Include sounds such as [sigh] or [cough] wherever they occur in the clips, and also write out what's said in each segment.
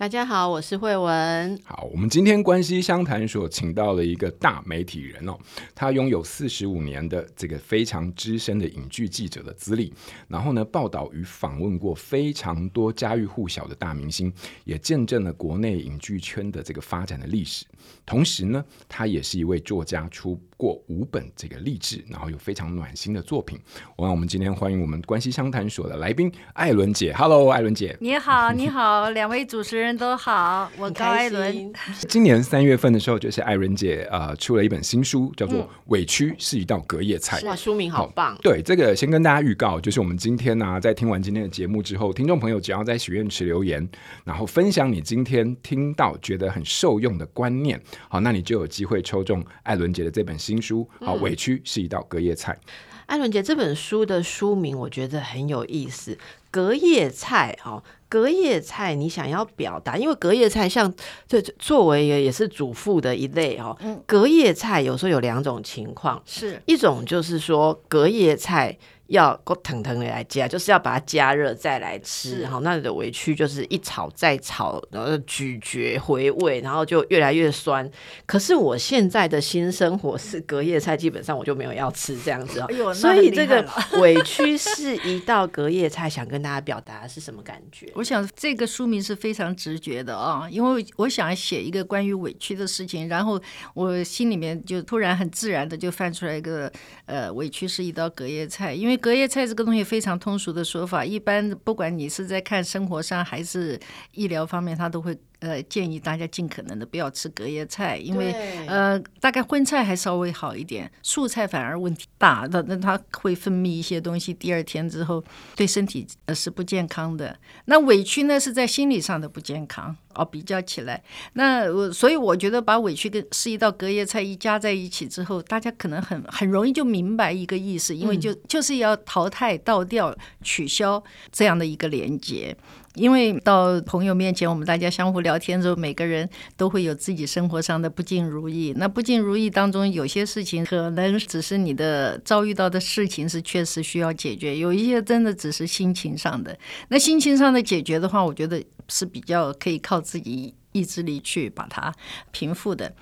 大家好，我是惠文。好，我们今天关系相谈所请到了一个大媒体人哦，他拥有四十五年的这个非常资深的影剧记者的资历，然后呢，报道与访问过非常多家喻户晓的大明星，也见证了国内影剧圈的这个发展的历史。同时呢，他也是一位作家，出过五本这个励志，然后有非常暖心的作品。我让我们今天欢迎我们关系商谈所的来宾艾伦姐。Hello，艾伦姐，你好，你好，两位主持人。都好，我高 [laughs] 艾伦。今年三月份的时候，就是艾伦姐呃出了一本新书，叫做《委屈是一道隔夜菜》。哇，书名好棒！对，这个先跟大家预告，就是我们今天呢、啊，在听完今天的节目之后，听众朋友只要在许愿池留言，然后分享你今天听到觉得很受用的观念，好，那你就有机会抽中艾伦姐的这本新书。好，委屈是一道隔夜菜。艾伦姐这本书的书名我觉得很有意思，隔夜菜哦。隔夜菜，你想要表达，因为隔夜菜像这作为也也是主妇的一类哦。隔夜菜有时候有两种情况，是一种就是说隔夜菜。要够腾腾的来加，就是要把它加热再来吃。好，那你的委屈就是一炒再炒，然后咀嚼回味，然后就越来越酸。可是我现在的新生活是隔夜菜，基本上我就没有要吃这样子哦。哎、所以这个 [laughs] 委屈是一道隔夜菜，想跟大家表达是什么感觉？我想这个书名是非常直觉的啊，因为我想写一个关于委屈的事情，然后我心里面就突然很自然的就翻出来一个呃，委屈是一道隔夜菜，因为。隔夜菜这个东西非常通俗的说法，一般不管你是在看生活上还是医疗方面，他都会。呃，建议大家尽可能的不要吃隔夜菜，因为呃，大概荤菜还稍微好一点，素菜反而问题大。那那它会分泌一些东西，第二天之后对身体呃是不健康的。那委屈呢是在心理上的不健康哦。比较起来，那我所以我觉得把委屈跟是一道隔夜菜一加在一起之后，大家可能很很容易就明白一个意思，因为就就是要淘汰、倒掉、取消这样的一个连结。因为到朋友面前，我们大家相互聊天之后，每个人都会有自己生活上的不尽如意。那不尽如意当中，有些事情可能只是你的遭遇到的事情是确实需要解决，有一些真的只是心情上的。那心情上的解决的话，我觉得是比较可以靠自己意志力去把它平复的。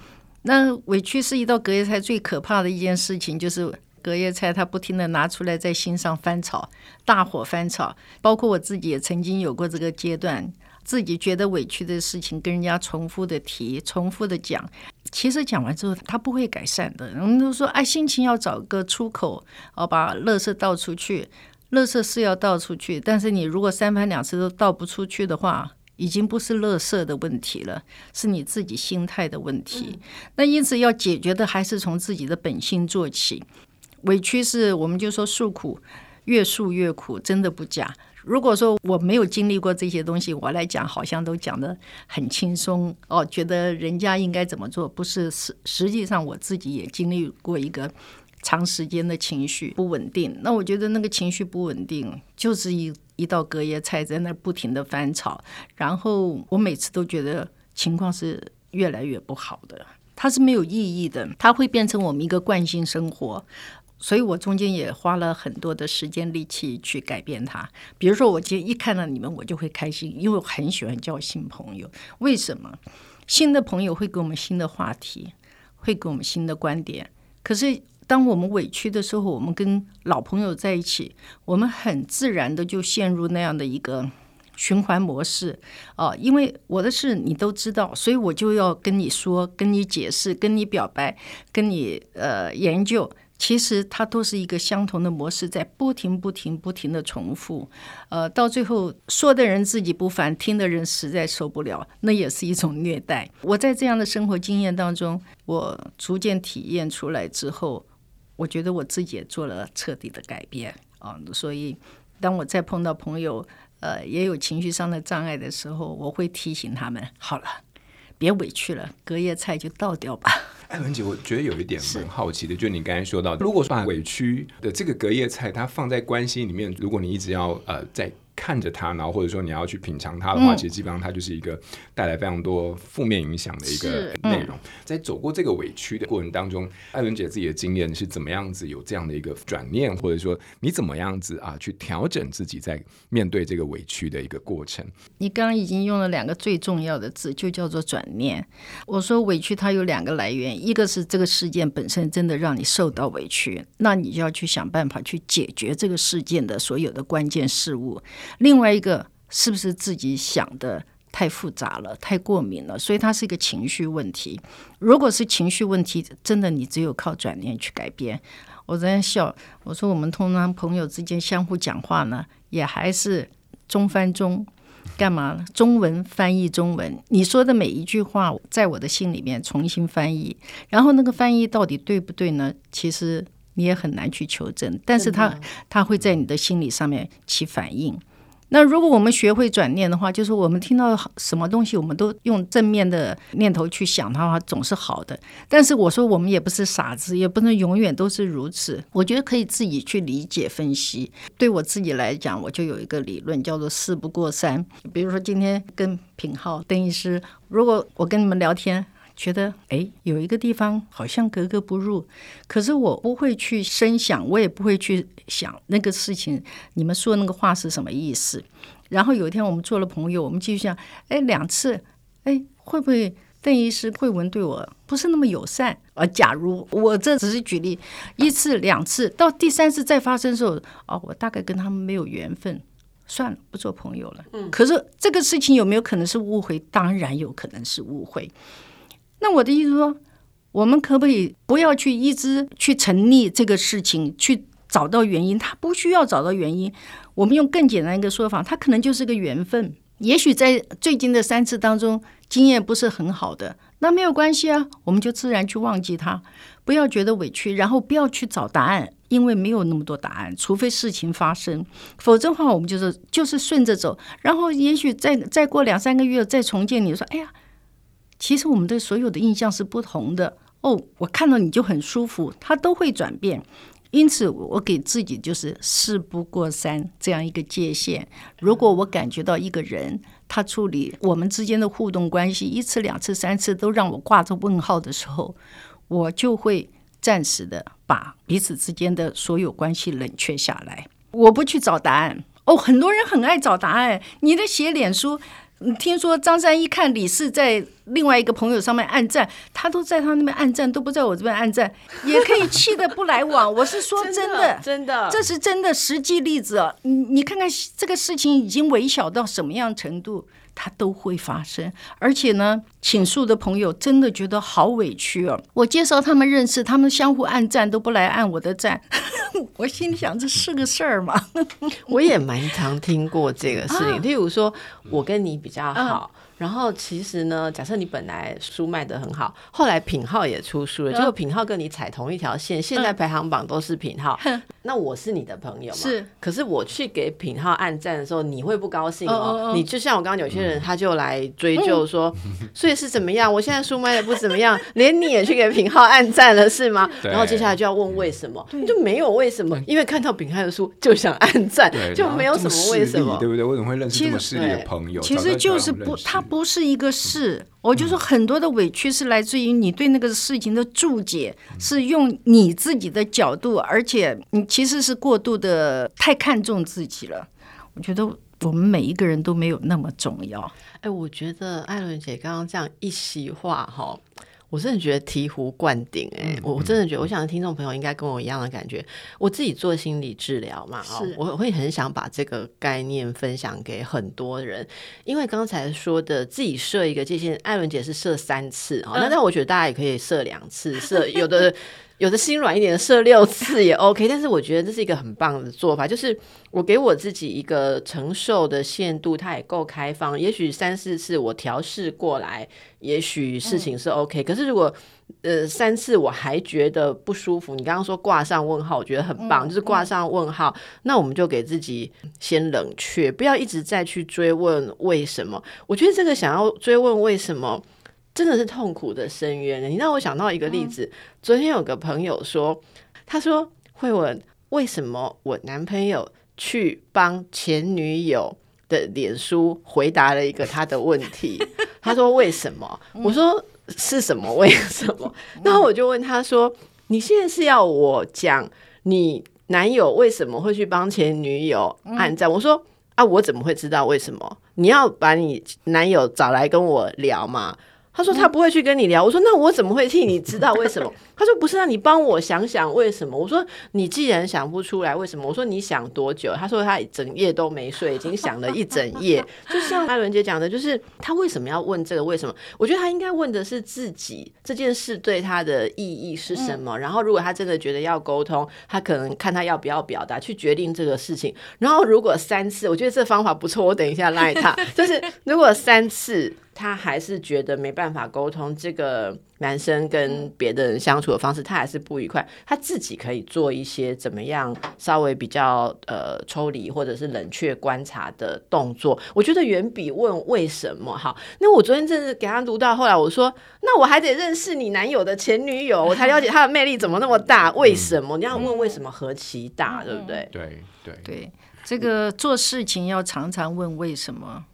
那委屈是一道隔夜菜，最可怕的一件事情就是。隔夜菜，他不停地拿出来在心上翻炒，大火翻炒。包括我自己也曾经有过这个阶段，自己觉得委屈的事情，跟人家重复的提，重复的讲。其实讲完之后，他不会改善的。人们都说，哎，心情要找个出口，哦，把乐色倒出去。乐色是要倒出去，但是你如果三番两次都倒不出去的话，已经不是乐色的问题了，是你自己心态的问题。那因此要解决的，还是从自己的本心做起。委屈是，我们就说诉苦，越诉越苦，真的不假。如果说我没有经历过这些东西，我来讲好像都讲得很轻松哦，觉得人家应该怎么做，不是实实际上我自己也经历过一个长时间的情绪不稳定。那我觉得那个情绪不稳定，就是一一道隔夜菜在那不停的翻炒，然后我每次都觉得情况是越来越不好的，它是没有意义的，它会变成我们一个惯性生活。所以我中间也花了很多的时间力气去改变它。比如说，我今天一看到你们，我就会开心，因为我很喜欢交新朋友。为什么？新的朋友会给我们新的话题，会给我们新的观点。可是，当我们委屈的时候，我们跟老朋友在一起，我们很自然的就陷入那样的一个循环模式。哦，因为我的事你都知道，所以我就要跟你说、跟你解释、跟你表白、跟你呃研究。其实它都是一个相同的模式，在不停、不停、不停的重复，呃，到最后说的人自己不烦，听的人实在受不了，那也是一种虐待。我在这样的生活经验当中，我逐渐体验出来之后，我觉得我自己也做了彻底的改变啊。所以，当我再碰到朋友，呃，也有情绪上的障碍的时候，我会提醒他们：好了，别委屈了，隔夜菜就倒掉吧。艾文姐，我觉得有一点蛮好奇的，就你刚才说到，如果说把委屈的这个隔夜菜，它放在关系里面，如果你一直要呃在。看着它，然后或者说你要去品尝它的话，嗯、其实基本上它就是一个带来非常多负面影响的一个内容。嗯、在走过这个委屈的过程当中，艾伦姐自己的经验是怎么样子有这样的一个转念，或者说你怎么样子啊去调整自己在面对这个委屈的一个过程？你刚刚已经用了两个最重要的字，就叫做转念。我说委屈它有两个来源，一个是这个事件本身真的让你受到委屈，那你就要去想办法去解决这个事件的所有的关键事物。另外一个是不是自己想的太复杂了，太过敏了，所以它是一个情绪问题。如果是情绪问题，真的你只有靠转念去改变。我在笑，我说我们通常朋友之间相互讲话呢，也还是中翻中，干嘛？中文翻译中文，你说的每一句话，在我的心里面重新翻译，然后那个翻译到底对不对呢？其实你也很难去求证，但是它它会在你的心理上面起反应。那如果我们学会转念的话，就是我们听到什么东西，我们都用正面的念头去想它，总是好的。但是我说我们也不是傻子，也不能永远都是如此。我觉得可以自己去理解分析。对我自己来讲，我就有一个理论叫做“事不过三”。比如说今天跟品浩、邓医师，如果我跟你们聊天。觉得哎，有一个地方好像格格不入，可是我不会去深想，我也不会去想那个事情，你们说那个话是什么意思？然后有一天我们做了朋友，我们继续想，哎，两次，哎，会不会邓医师慧文对我不是那么友善？而假如我这只是举例，一次两次，到第三次再发生的时候，哦，我大概跟他们没有缘分，算了，不做朋友了。嗯，可是这个事情有没有可能是误会？当然有可能是误会。那我的意思说，我们可不可以不要去一直去成立这个事情，去找到原因？他不需要找到原因，我们用更简单一个说法，他可能就是个缘分。也许在最近的三次当中，经验不是很好的，那没有关系啊，我们就自然去忘记他，不要觉得委屈，然后不要去找答案，因为没有那么多答案，除非事情发生，否则的话，我们就是就是顺着走，然后也许再再过两三个月再重建你，说，哎呀。其实我们对所有的印象是不同的哦，我看到你就很舒服，它都会转变。因此，我给自己就是事不过三这样一个界限。如果我感觉到一个人他处理我们之间的互动关系一次、两次、三次都让我挂着问号的时候，我就会暂时的把彼此之间的所有关系冷却下来。我不去找答案哦，很多人很爱找答案。你的写脸书。听说张三一看李四在另外一个朋友上面暗赞，他都在他那边暗赞，都不在我这边暗赞，也可以气得不来往。我是说 [laughs] 真的，真的，这是真的实际例子啊！你你看看这个事情已经微小到什么样程度。它都会发生，而且呢，请诉的朋友真的觉得好委屈哦。我介绍他们认识，他们相互按赞都不来按我的赞，[laughs] 我心里想这是个事儿吗？[laughs] 我也蛮常听过这个事情，啊、例如说我跟你比较好。啊然后其实呢，假设你本来书卖的很好，后来品号也出书了，结果品号跟你踩同一条线，现在排行榜都是品号。那我是你的朋友嘛？是。可是我去给品号按赞的时候，你会不高兴哦？你就像我刚刚有些人，他就来追究说，所以是怎么样？我现在书卖的不怎么样，[laughs] 连你也去给品号按赞了是吗？然后接下来就要问为什么？就没有为什么，因为看到品号的书就想按赞，就没有什么为什么，对不对？为什么会认识这么势利的朋友？其实就是不他。不是一个事，我就说很多的委屈是来自于你对那个事情的注解，是用你自己的角度，而且你其实是过度的太看重自己了。我觉得我们每一个人都没有那么重要。哎，我觉得艾伦姐刚刚这样一席话哈。我真的觉得醍醐灌顶哎、欸！我我真的觉得，我想听众朋友应该跟我一样的感觉。我自己做心理治疗嘛，哦，我会很想把这个概念分享给很多人，因为刚才说的自己设一个界限，艾伦姐是设三次啊，那但我觉得大家也可以设两次，设有的。有的心软一点的设六次也 OK，但是我觉得这是一个很棒的做法，就是我给我自己一个承受的限度，它也够开放。也许三四次我调试过来，也许事情是 OK。可是如果呃三次我还觉得不舒服，你刚刚说挂上问号，我觉得很棒，就是挂上问号，那我们就给自己先冷却，不要一直再去追问为什么。我觉得这个想要追问为什么。真的是痛苦的深渊。你让我想到一个例子，嗯、昨天有个朋友说，他说慧文，为什么我男朋友去帮前女友的脸书回答了一个他的问题？[laughs] 他说为什么？我说是什么？为什么？然后我就问他说，你现在是要我讲你男友为什么会去帮前女友按赞？我说啊，我怎么会知道为什么？你要把你男友找来跟我聊嘛？他说他不会去跟你聊。我说那我怎么会替你知道为什么？他说不是，让你帮我想想为什么。我说你既然想不出来为什么，我说你想多久？他说他整夜都没睡，已经想了一整夜。[laughs] 就像艾伦姐讲的，就是他为什么要问这个为什么？我觉得他应该问的是自己这件事对他的意义是什么。然后如果他真的觉得要沟通，他可能看他要不要表达，去决定这个事情。然后如果三次，我觉得这方法不错，我等一下赖他。就是如果三次。他还是觉得没办法沟通，这个男生跟别的人相处的方式，他还是不愉快。他自己可以做一些怎么样稍微比较呃抽离或者是冷却观察的动作。我觉得远比问为什么好。那我昨天真是给他读到后来，我说那我还得认识你男友的前女友，我才了解他的魅力怎么那么大。为什么？你要问为什么何其大，对不对？对对对，这个做事情要常常问为什么。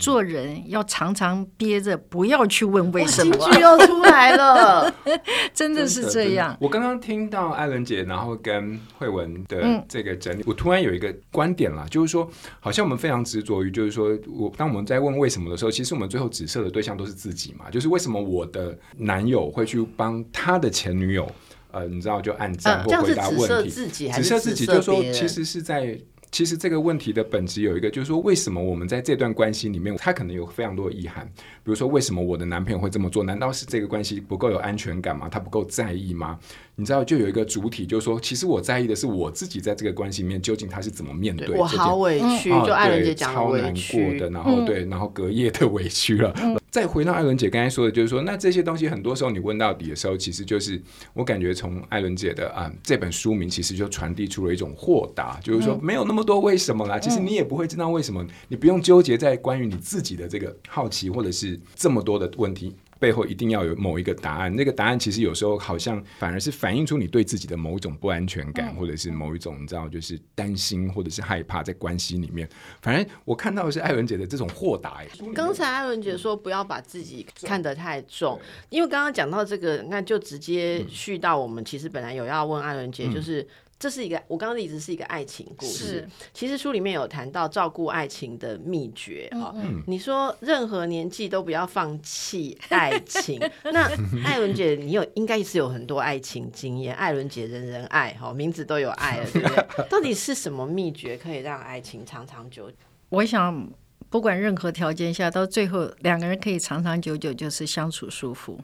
做人要常常憋着，不要去问为什么。金句又出来了，[laughs] 真的是这样。我刚刚听到艾伦姐，然后跟慧文的这个整理，嗯、我突然有一个观点啦，就是说，好像我们非常执着于，就是说我当我们在问为什么的时候，其实我们最后指涉的对象都是自己嘛。就是为什么我的男友会去帮他的前女友，呃，你知道就按赞或回答问题，呃、指涉自己还是指涉自己，就是说其实是在。其实这个问题的本质有一个，就是说，为什么我们在这段关系里面，他可能有非常多的遗憾。比如说，为什么我的男朋友会这么做？难道是这个关系不够有安全感吗？他不够在意吗？你知道，就有一个主体，就是说，其实我在意的是我自己在这个关系里面究竟他是怎么面对。我好委屈，嗯、就艾伦姐讲超难过的，然后对，然后隔夜的委屈了。嗯、[laughs] 再回到艾伦姐刚才说的，就是说，那这些东西很多时候你问到底的时候，其实就是我感觉从艾伦姐的啊、嗯、这本书名，其实就传递出了一种豁达，就是说没有那么多为什么啦。其实你也不会知道为什么，你不用纠结在关于你自己的这个好奇，或者是这么多的问题。背后一定要有某一个答案，那个答案其实有时候好像反而是反映出你对自己的某一种不安全感，或者是某一种你知道就是担心或者是害怕在关系里面。反正我看到的是艾伦姐的这种豁达。刚才艾伦姐说不要把自己看得太重，因为刚刚讲到这个，那就直接续到我们其实本来有要问艾伦姐，就是。这是一个，我刚刚的例子是一个爱情故事。其实书里面有谈到照顾爱情的秘诀哈。嗯、你说任何年纪都不要放弃爱情。[laughs] 那艾伦姐，你有应该是有很多爱情经验。艾伦姐人人爱哈，名字都有爱了，对不对？[laughs] 到底是什么秘诀可以让爱情长长久久？我想，不管任何条件下，到最后两个人可以长长久久，就是相处舒服。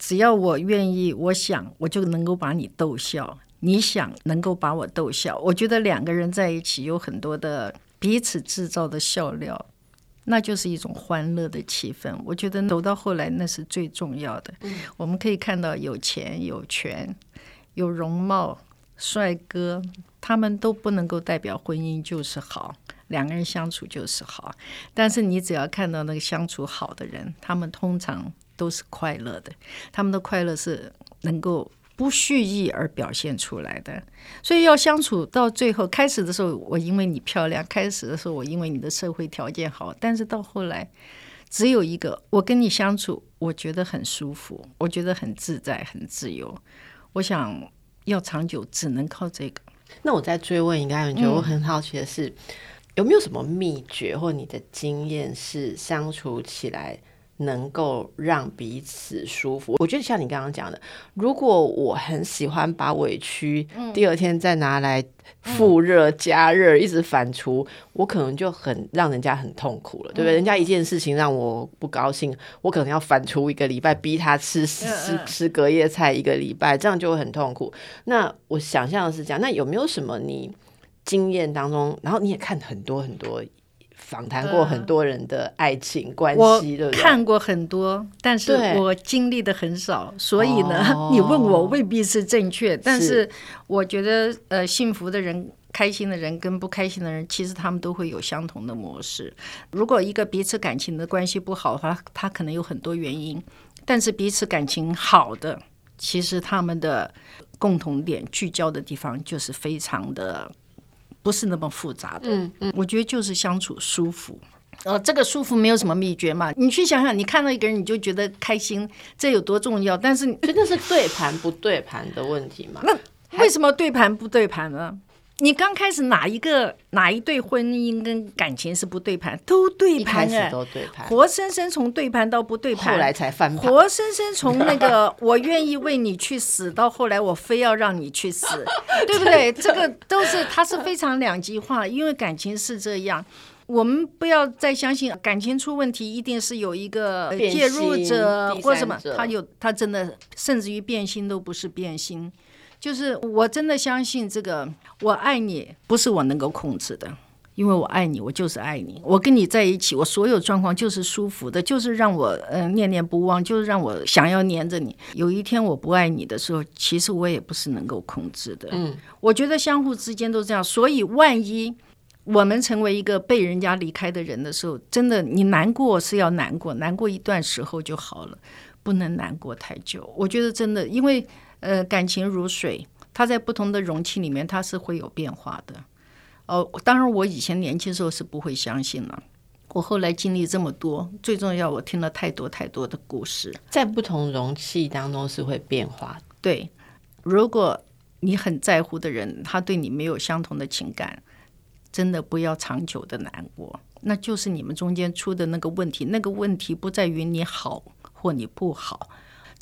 只要我愿意，我想，我就能够把你逗笑。你想能够把我逗笑，我觉得两个人在一起有很多的彼此制造的笑料，那就是一种欢乐的气氛。我觉得走到后来，那是最重要的。嗯、我们可以看到有钱有权有容貌帅哥，他们都不能够代表婚姻就是好，两个人相处就是好。但是你只要看到那个相处好的人，他们通常都是快乐的，他们的快乐是能够。不蓄意而表现出来的，所以要相处到最后，开始的时候我因为你漂亮，开始的时候我因为你的社会条件好，但是到后来只有一个，我跟你相处，我觉得很舒服，我觉得很自在，很自由。我想要长久，只能靠这个。那我再追问一个问题，我很好奇的是，有没有什么秘诀或你的经验是相处起来？能够让彼此舒服，我觉得像你刚刚讲的，如果我很喜欢把委屈第二天再拿来复热加热，一直反刍，我可能就很让人家很痛苦了，对不对？人家一件事情让我不高兴，我可能要反刍一个礼拜，逼他吃吃吃隔夜菜一个礼拜，这样就会很痛苦。那我想象的是这样，那有没有什么你经验当中，然后你也看很多很多。访谈过很多人的爱情关系，对不对？看过很多，但是我经历的很少，所以呢，哦、[laughs] 你问我未必是正确。但是我觉得，呃，幸福的人开心的人跟不开心的人，其实他们都会有相同的模式。如果一个彼此感情的关系不好的话，他可能有很多原因。但是彼此感情好的，其实他们的共同点聚焦的地方就是非常的不是那么复杂的。嗯嗯，我觉得就是相处舒服。呃，这个舒服没有什么秘诀嘛？你去想想，你看到一个人你就觉得开心，这有多重要？但是真的是对盘不对盘的问题嘛？[laughs] 那为什么对盘不对盘呢？你刚开始哪一个哪一对婚姻跟感情是不对盘？都对盘啊，都对盘，活生生从对盘到不对盘，后来才翻盘。活生生从那个 [laughs] 我愿意为你去死，到后来我非要让你去死，[laughs] 对不对？这个都是它是非常两极化，因为感情是这样。我们不要再相信感情出问题一定是有一个介入者或什么，他有他真的甚至于变心都不是变心。就是我真的相信这个，我爱你不是我能够控制的，因为我爱你，我就是爱你。我跟你在一起，我所有状况就是舒服的，就是让我嗯、呃、念念不忘，就是让我想要黏着你。有一天我不爱你的时候，其实我也不是能够控制的。嗯，我觉得相互之间都这样，所以万一我们成为一个被人家离开的人的时候，真的你难过是要难过，难过一段时候就好了，不能难过太久。我觉得真的，因为。呃，感情如水，它在不同的容器里面，它是会有变化的。哦，当然，我以前年轻时候是不会相信了。我后来经历这么多，最重要，我听了太多太多的故事，在不同容器当中是会变化的。对，如果你很在乎的人，他对你没有相同的情感，真的不要长久的难过，那就是你们中间出的那个问题。那个问题不在于你好或你不好，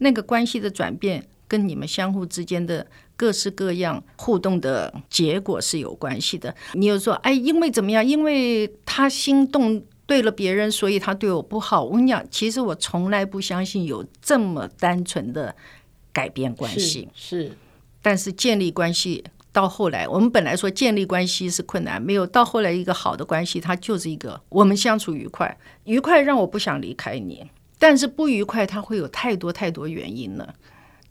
那个关系的转变。跟你们相互之间的各式各样互动的结果是有关系的。你又说，哎，因为怎么样？因为他心动对了别人，所以他对我不好。我跟你讲，其实我从来不相信有这么单纯的改变关系。是，是，但是建立关系到后来，我们本来说建立关系是困难，没有到后来一个好的关系，它就是一个我们相处愉快，愉快让我不想离开你。但是不愉快，它会有太多太多原因了。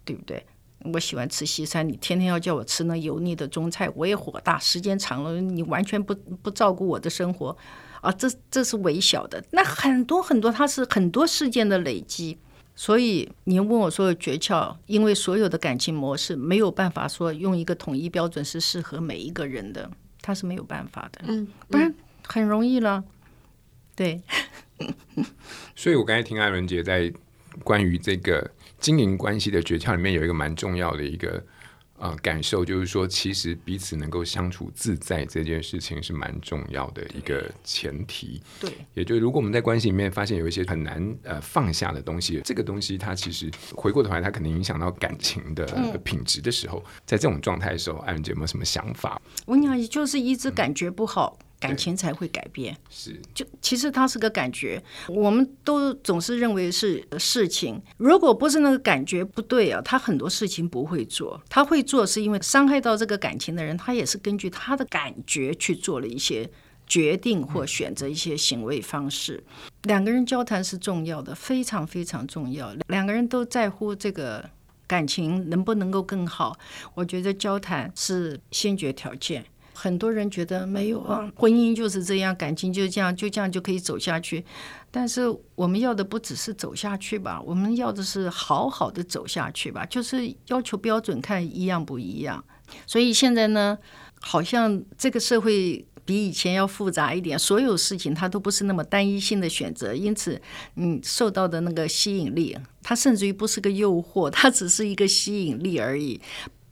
对不对？我喜欢吃西餐，你天天要叫我吃那油腻的中菜，我也火大。时间长了，你完全不不照顾我的生活啊！这这是微小的，那很多很多，它是很多事件的累积。所以您问我说的诀窍，因为所有的感情模式没有办法说用一个统一标准是适合每一个人的，它是没有办法的。嗯，不然很容易了。对。[laughs] 所以我刚才听艾伦姐在关于这个。经营关系的诀窍里面有一个蛮重要的一个呃感受，就是说，其实彼此能够相处自在这件事情是蛮重要的一个前提。对，也就是如果我们在关系里面发现有一些很难呃放下的东西，这个东西它其实回过头来，它可能影响到感情的品质的时候，在这种状态的时候，艾伦姐有没有什么想法？我讲，就是一直感觉不好。嗯感情才会改变，是。就其实它是个感觉，我们都总是认为是事情，如果不是那个感觉不对啊，他很多事情不会做，他会做是因为伤害到这个感情的人，他也是根据他的感觉去做了一些决定或选择一些行为方式。嗯、两个人交谈是重要的，非常非常重要，两个人都在乎这个感情能不能够更好，我觉得交谈是先决条件。很多人觉得没有啊，婚姻就是这样，感情就这样，就这样就可以走下去。但是我们要的不只是走下去吧，我们要的是好好的走下去吧，就是要求标准看一样不一样。所以现在呢，好像这个社会比以前要复杂一点，所有事情它都不是那么单一性的选择，因此，嗯，受到的那个吸引力，它甚至于不是个诱惑，它只是一个吸引力而已。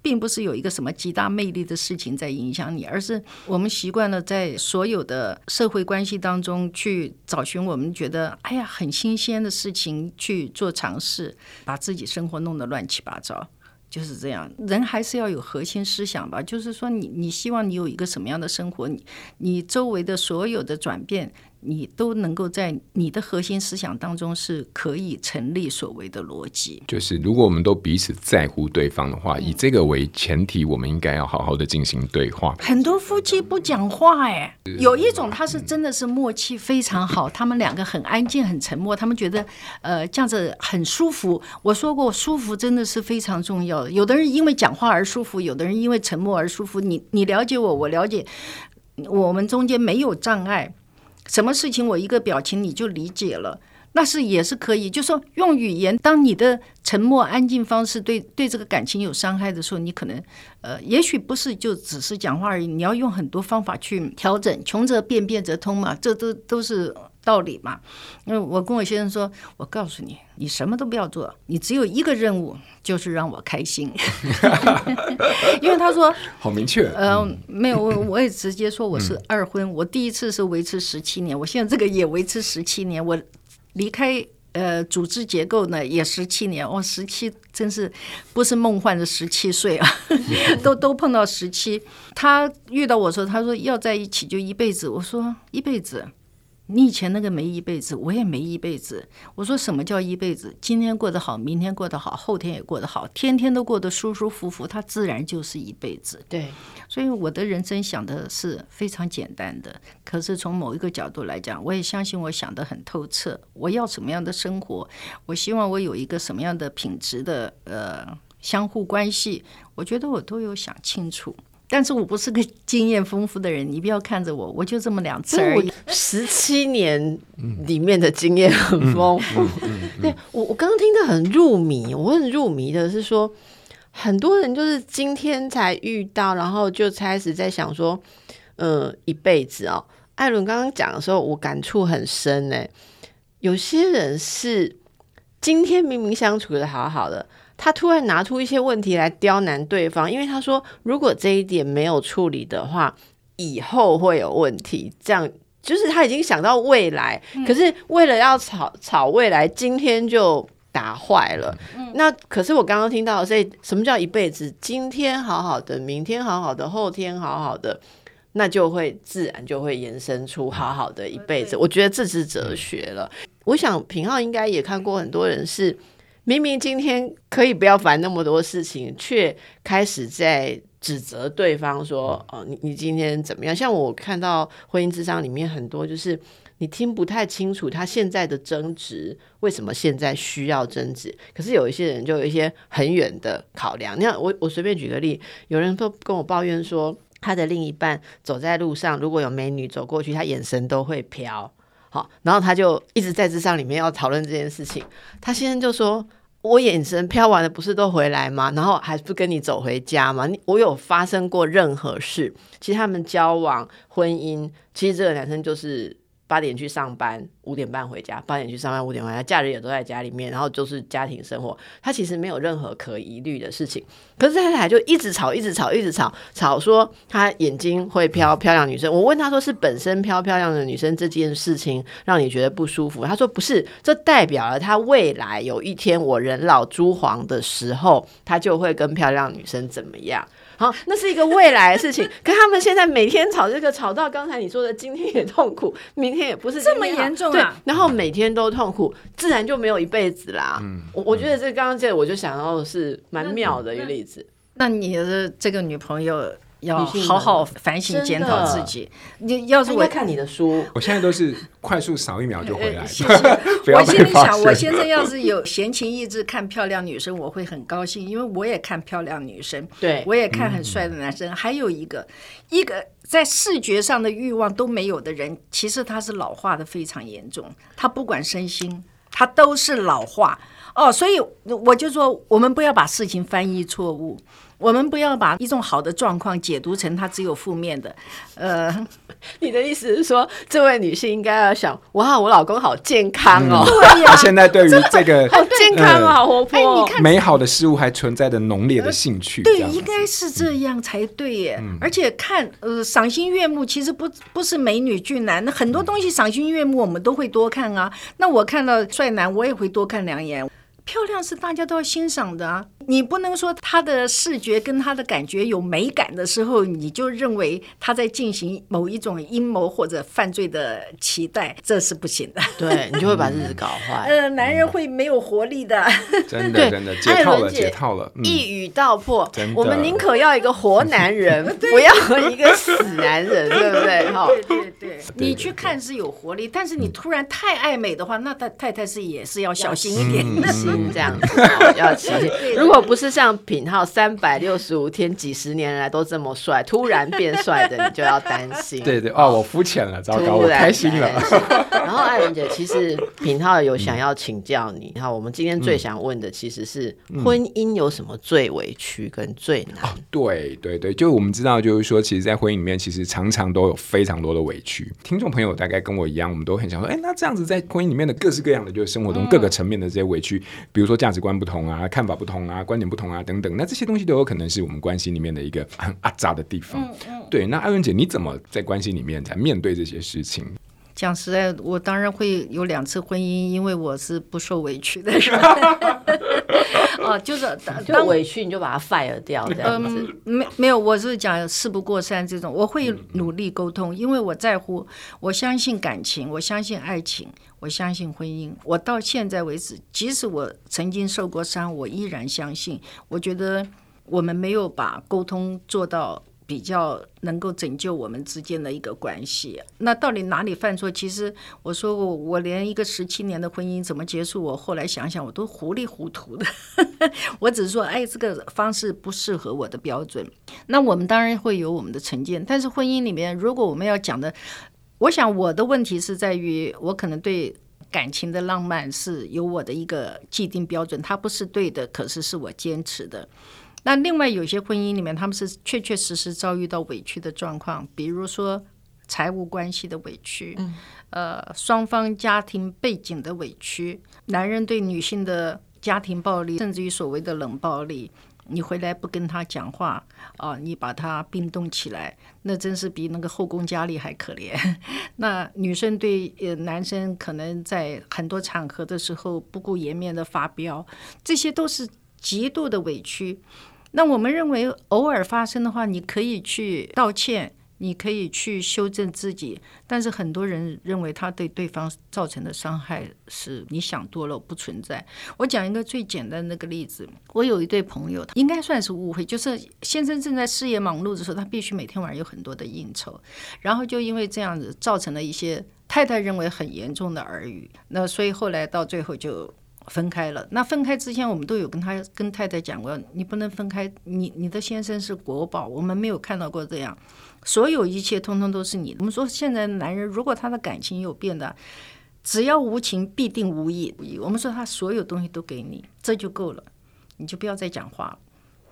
并不是有一个什么极大魅力的事情在影响你，而是我们习惯了在所有的社会关系当中去找寻我们觉得哎呀很新鲜的事情去做尝试，把自己生活弄得乱七八糟，就是这样。人还是要有核心思想吧，就是说你你希望你有一个什么样的生活，你你周围的所有的转变，你都能够在你的核心思想当中是可以成立所谓的逻辑。就是如果我们都彼此在乎对方的话，以这个为前提，我们应该要好好的进行对话。很多夫妻不讲话，哎，有一种他是真的是默契非常好，[laughs] 他们两个很安静、很沉默，他们觉得呃这样子很舒服。我说过，舒服真的是非常重要的。有的人因为讲话而舒服，有的人因为沉默而舒服。你你了解我，我了解。我们中间没有障碍，什么事情我一个表情你就理解了，那是也是可以。就说用语言，当你的沉默安静方式对对这个感情有伤害的时候，你可能呃，也许不是就只是讲话而已，你要用很多方法去调整。穷则变，变则通嘛，这都都是。道理嘛，因为我跟我先生说，我告诉你，你什么都不要做，你只有一个任务，就是让我开心。[laughs] 因为他说好明确，嗯、呃，没有，我我也直接说我是二婚，嗯、我第一次是维持十七年，我现在这个也维持十七年，我离开呃组织结构呢也十七年，哦，十七真是不是梦幻的十七岁啊，[laughs] 都都碰到十七。他遇到我说，他说要在一起就一辈子，我说一辈子。你以前那个没一辈子，我也没一辈子。我说什么叫一辈子？今天过得好，明天过得好，后天也过得好，天天都过得舒舒服服，它自然就是一辈子。对，所以我的人生想的是非常简单的。可是从某一个角度来讲，我也相信我想得很透彻。我要什么样的生活？我希望我有一个什么样的品质的呃相互关系？我觉得我都有想清楚。但是我不是个经验丰富的人，[laughs] 你不要看着我，我就这么两次而已。[laughs] 十七年里面的经验很丰富，[laughs] 对我我刚刚听得很入迷。我很入迷的是说，很多人就是今天才遇到，然后就开始在想说，呃，一辈子哦。艾伦刚刚讲的时候，我感触很深呢。有些人是今天明明相处的好好的。他突然拿出一些问题来刁难对方，因为他说，如果这一点没有处理的话，以后会有问题。这样就是他已经想到未来，嗯、可是为了要吵吵未来，今天就打坏了。嗯、那可是我刚刚听到，所以什么叫一辈子？今天好好的，明天好好的，后天好好的，那就会自然就会延伸出好好的一辈子。嗯、我觉得这是哲学了。嗯、我想平浩应该也看过很多人是。明明今天可以不要烦那么多事情，却开始在指责对方说：“哦，你你今天怎么样？”像我看到婚姻之商里面很多，就是你听不太清楚他现在的争执，为什么现在需要争执？可是有一些人就有一些很远的考量。你看，我我随便举个例，有人都跟我抱怨说，他的另一半走在路上，如果有美女走过去，他眼神都会飘。好，然后他就一直在智商里面要讨论这件事情。他先生就说：“我眼神飘完了，不是都回来吗？然后还不跟你走回家吗？我有发生过任何事？其实他们交往、婚姻，其实这个男生就是。”八点去上班，五点半回家。八点去上班，五点回家。假日也都在家里面，然后就是家庭生活。他其实没有任何可疑虑的事情，可是太太就一直吵，一直吵，一直吵，吵说他眼睛会飘，漂亮女生。我问他说：“是本身飘漂亮的女生这件事情让你觉得不舒服？”他说：“不是，这代表了他未来有一天我人老珠黄的时候，他就会跟漂亮女生怎么样。”好，那是一个未来的事情。[laughs] 可他们现在每天吵这个，吵到刚才你说的，今天也痛苦，[laughs] 明天也不是这么严重啊。对，然后每天都痛苦，自然就没有一辈子啦。嗯，我我觉得这刚刚这个，我就想到的是蛮妙的一个例子。那你的这个女朋友？要好好反省检讨自己。你要是我看你的书，我现在都是快速扫一秒就回来。[laughs] 谢谢。我心里想，我先生要是有闲情逸致看漂亮女生，我会很高兴，因为我也看漂亮女生，对，我也看很帅的男生。还有一个，一个在视觉上的欲望都没有的人，其实他是老化的非常严重。他不管身心，他都是老化。哦，所以我就说，我们不要把事情翻译错误。我们不要把一种好的状况解读成它只有负面的，呃，[laughs] 你的意思是说，这位女性应该要想，哇，我老公好健康哦，对呀，现在对于这个好健康哦，好活泼，你看美好的事物还存在着浓烈的兴趣，对，应该是这样才对耶。而且看，呃，赏心悦目，其实不不是美女俊男，那很多东西赏心悦目，我们都会多看啊。那我看到帅男，我也会多看两眼。漂亮是大家都要欣赏的啊！你不能说他的视觉跟他的感觉有美感的时候，你就认为他在进行某一种阴谋或者犯罪的期待，这是不行的。对，你就会把日子搞坏。[laughs] 呃，男人会没有活力的。真的，真的解套了，解套了，一语道破。我们宁可要一个活男人，[laughs] 不要一个死男人，对不对？[laughs] 哈，对对对。你去看是有活力，但是你突然太爱美的话，那他太太是也是要小心一点。这样子，哦、要提醒。[laughs] 如果不是像品浩三百六十五天几十年来都这么帅，突然变帅的，你就要担心。对对哦，我肤浅了，糟糕，我开心了。[laughs] 然后艾伦姐，其实品浩有想要请教你。然后我们今天最想问的其实是婚姻有什么最委屈跟最难？哦、对对对，就我们知道，就是说，其实，在婚姻里面，其实常常都有非常多的委屈。听众朋友大概跟我一样，我们都很想说，哎，那这样子在婚姻里面的各式各样的，就是生活中各个层面的这些委屈，比如说价值观不同啊，看法不同啊，观点不同啊，等等，那这些东西都有可能是我们关系里面的一个很阿杂的地方。嗯嗯、对，那艾伦姐，你怎么在关系里面才面对这些事情？讲实在，我当然会有两次婚姻，因为我是不受委屈的人。[laughs] 哦，就是当委屈你就把它 fire 掉，这样子。嗯，没没有，我是讲事不过三这种，我会努力沟通，因为我在乎，我相信感情，我相信爱情，我相信婚姻。我到现在为止，即使我曾经受过伤，我依然相信。我觉得我们没有把沟通做到。比较能够拯救我们之间的一个关系。那到底哪里犯错？其实我说过，我连一个十七年的婚姻怎么结束，我后来想想，我都糊里糊涂的。[laughs] 我只是说，哎，这个方式不适合我的标准。那我们当然会有我们的成见，但是婚姻里面，如果我们要讲的，我想我的问题是在于，我可能对感情的浪漫是有我的一个既定标准，它不是对的，可是是我坚持的。那另外有些婚姻里面，他们是确确实实遭遇到委屈的状况，比如说财务关系的委屈，嗯、呃，双方家庭背景的委屈，男人对女性的家庭暴力，甚至于所谓的冷暴力，你回来不跟他讲话啊，你把他冰冻起来，那真是比那个后宫佳丽还可怜。[laughs] 那女生对呃男生可能在很多场合的时候不顾颜面的发飙，这些都是极度的委屈。那我们认为，偶尔发生的话，你可以去道歉，你可以去修正自己。但是很多人认为他对对方造成的伤害是你想多了，不存在。我讲一个最简单的那个例子，我有一对朋友，应该算是误会，就是先生正在事业忙碌的时候，他必须每天晚上有很多的应酬，然后就因为这样子造成了一些太太认为很严重的耳语。那所以后来到最后就。分开了。那分开之前，我们都有跟他跟太太讲过，你不能分开。你你的先生是国宝，我们没有看到过这样。所有一切通通都是你。我们说现在的男人，如果他的感情有变的，只要无情，必定无义。我们说他所有东西都给你，这就够了，你就不要再讲话了。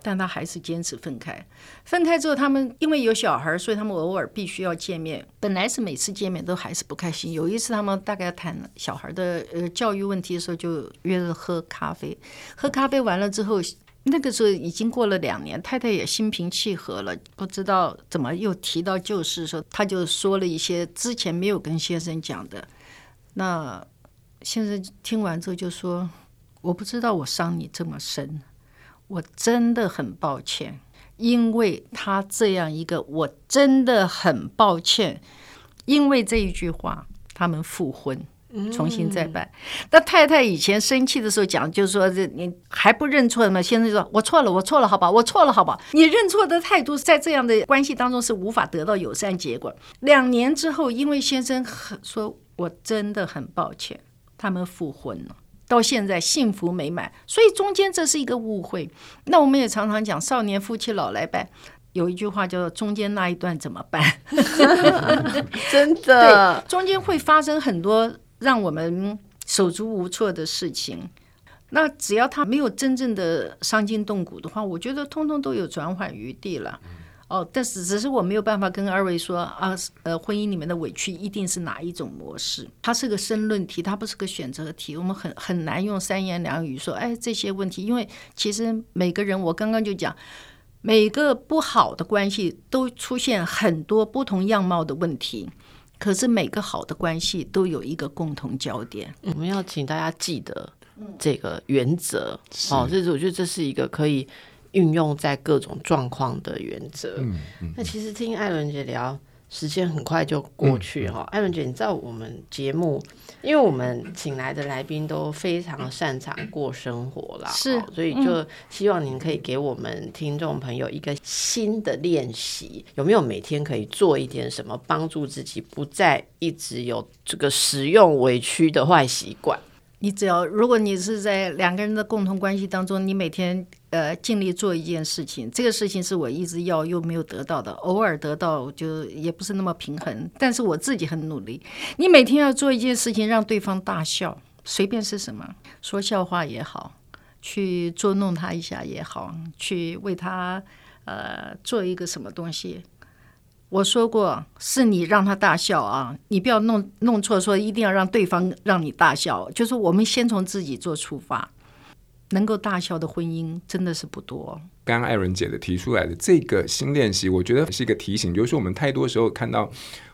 但他还是坚持分开。分开之后，他们因为有小孩，所以他们偶尔必须要见面。本来是每次见面都还是不开心。有一次，他们大概谈小孩的呃教育问题的时候，就约着喝咖啡。喝咖啡完了之后，那个时候已经过了两年，太太也心平气和了，不知道怎么又提到旧事，说他就说了一些之前没有跟先生讲的。那先生听完之后就说：“我不知道我伤你这么深。”我真的很抱歉，因为他这样一个，我真的很抱歉，因为这一句话，他们复婚，重新再办。那、嗯、太太以前生气的时候讲，就是说这你还不认错吗？先生说，我错了，我错了，好吧，我错了，好吧。你认错的态度，在这样的关系当中是无法得到友善结果。两年之后，因为先生很说，我真的很抱歉，他们复婚了。到现在幸福美满，所以中间这是一个误会。那我们也常常讲“少年夫妻老来伴”，有一句话叫做“中间那一段怎么办？” [laughs] 真的，对，中间会发生很多让我们手足无措的事情。那只要他没有真正的伤筋动骨的话，我觉得通通都有转缓余地了。哦，但是只是我没有办法跟二位说啊，呃，婚姻里面的委屈一定是哪一种模式？它是个申论题，它不是个选择题。我们很很难用三言两语说，哎，这些问题，因为其实每个人，我刚刚就讲，每个不好的关系都出现很多不同样貌的问题，可是每个好的关系都有一个共同焦点。我们要请大家记得。这个原则。哦，这是我觉得这是一个可以运用在各种状况的原则。嗯嗯。那其实听艾伦姐聊。时间很快就过去哈，艾伦姐，你知道我们节目，因为我们请来的来宾都非常擅长过生活啦，是，所以就希望您可以给我们听众朋友一个新的练习，有没有每天可以做一点什么，帮助自己不再一直有这个使用委屈的坏习惯？你只要，如果你是在两个人的共同关系当中，你每天。呃，尽力做一件事情，这个事情是我一直要又没有得到的，偶尔得到就也不是那么平衡。但是我自己很努力。你每天要做一件事情，让对方大笑，随便是什么，说笑话也好，去捉弄他一下也好，去为他呃做一个什么东西。我说过，是你让他大笑啊，你不要弄弄错，说一定要让对方让你大笑，就是我们先从自己做出发。能够大笑的婚姻真的是不多。刚刚艾伦姐的提出来的这个新练习，我觉得是一个提醒，就是说我们太多时候看到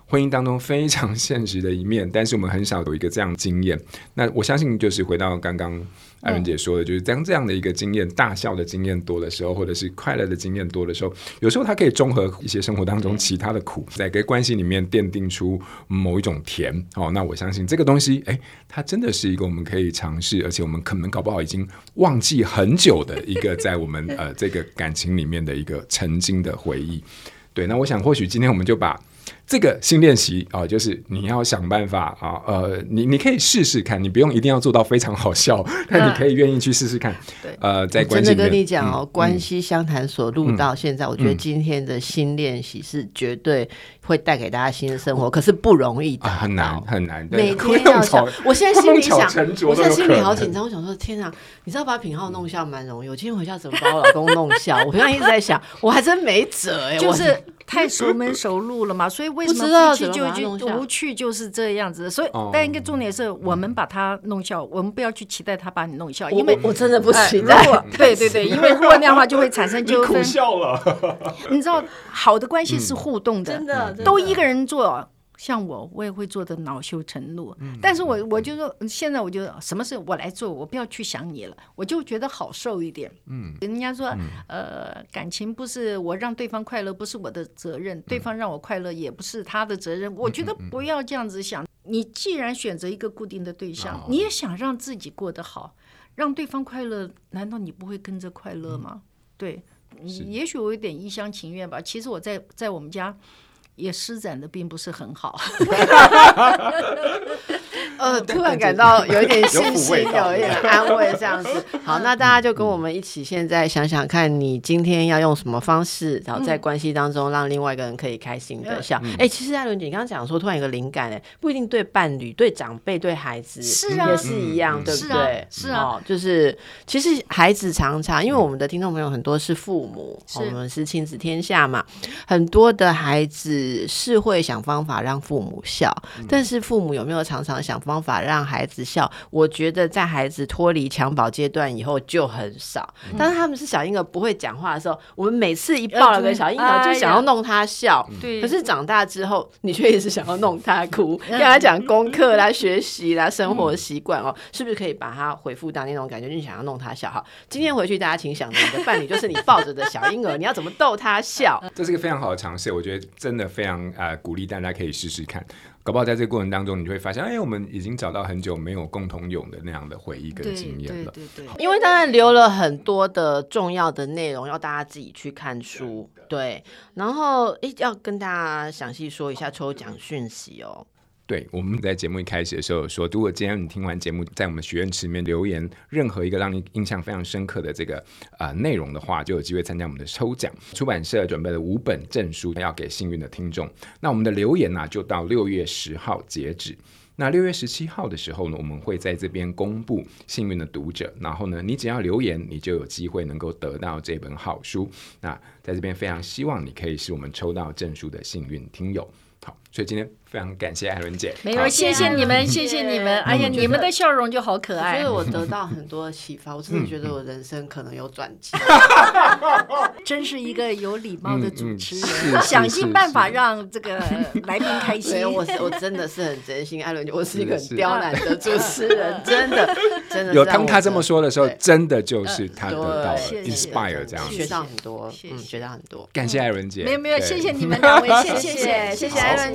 婚姻当中非常现实的一面，但是我们很少有一个这样的经验。那我相信，就是回到刚刚。艾伦姐说的，就是当这样的一个经验，大笑的经验多的时候，或者是快乐的经验多的时候，有时候它可以综合一些生活当中其他的苦，在跟关系里面奠定出某一种甜。哦，那我相信这个东西，哎，它真的是一个我们可以尝试，而且我们可能搞不好已经忘记很久的一个在我们呃这个感情里面的一个曾经的回忆。对，那我想或许今天我们就把。这个新练习啊，就是你要想办法啊，呃，你你可以试试看，你不用一定要做到非常好笑，[laughs] 但你可以愿意去试试看。对，呃，在关系，真的跟你讲哦，关系相谈所录到现在，我觉得今天的新练习是绝对会带给大家新的生活，可是不容易的，很难很难。每天 [laughs] 要想，我现在心里想，我现在心里好紧张，我想说，天啊，你知道把品浩弄笑蛮容易，我今天回家怎么把我老公弄笑？我现在一直在想，我还真没辙哎，就是。太熟门熟路了嘛，所以为什么夫妻就就无趣就是这样子？所以，但一个重点是我们把它弄笑，我们不要去期待他把你弄笑，因为我真的不期待。[laughs] 对对对，因为如果那样的话就会产生纠纷。笑了，[laughs] 你知道，好的关系是互动的，真的都一个人做。像我，我也会做的恼羞成怒，嗯、但是我我就说，现在我就什么事我来做，我不要去想你了，我就觉得好受一点。嗯，人家说，嗯、呃，感情不是我让对方快乐，不是我的责任，嗯、对方让我快乐也不是他的责任。嗯、我觉得不要这样子想。嗯、你既然选择一个固定的对象，哦、你也想让自己过得好，让对方快乐，难道你不会跟着快乐吗？嗯、对，也许我有点一厢情愿吧。其实我在在我们家。也施展的并不是很好，呃，突然感到有一点信心，有一点安慰，这样子。好，那大家就跟我们一起，现在想想看你今天要用什么方式，然后在关系当中让另外一个人可以开心的笑。哎，其实艾伦姐，你刚刚讲说突然有个灵感，哎，不一定对伴侣、对长辈、对孩子是啊，也是一样，对不对？是啊，就是其实孩子常常，因为我们的听众朋友很多是父母，我们是亲子天下嘛，很多的孩子。是会想方法让父母笑，但是父母有没有常常想方法让孩子笑？我觉得在孩子脱离襁褓阶段以后就很少。当他们是小婴儿不会讲话的时候，我们每次一抱了个小婴儿，就想要弄他笑。对。可是长大之后，你却一直想要弄他哭，[laughs] 跟他讲功课啦、学习啦、生活习惯哦，是不是可以把他回复到那种感觉？你想要弄他笑哈？今天回去大家请想着你的伴侣就是你抱着的小婴儿，你要怎么逗他笑？[laughs] 这是一个非常好的尝试，我觉得真的。非常呃鼓励大家可以试试看，搞不好在这个过程当中，你就会发现，哎，我们已经找到很久没有共同有的那样的回忆跟经验了。对对对，因为当然留了很多的重要的内容，要大家自己去看书。对，然后诶，要跟大家详细说一下抽奖讯息哦。对，我们在节目一开始的时候说，如果今天你听完节目，在我们许愿池里面留言任何一个让你印象非常深刻的这个、呃、内容的话，就有机会参加我们的抽奖。出版社准备了五本证书要给幸运的听众。那我们的留言呢、就到六月十号截止。那六月十七号的时候呢，我们会在这边公布幸运的读者。然后呢，你只要留言，你就有机会能够得到这本好书。那在这边非常希望你可以是我们抽到证书的幸运听友。好。所以今天非常感谢艾伦姐，没有，谢谢你们，谢谢。你们。哎呀，你们的笑容就好可爱。所以我得到很多启发，我真的觉得我人生可能有转机。[laughs] 真是一个有礼貌的主持人，想尽办法让这个来宾开心。我我真的是很真心，艾伦姐，我是一个很刁难的主持人，真的 [laughs] 真的。有当他这么说的时候，真的就是他得到了 inspire 这样，学到很多，嗯，学到很多。感谢艾伦姐，没有没有，谢谢你们两位，谢谢谢谢艾伦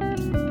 thank you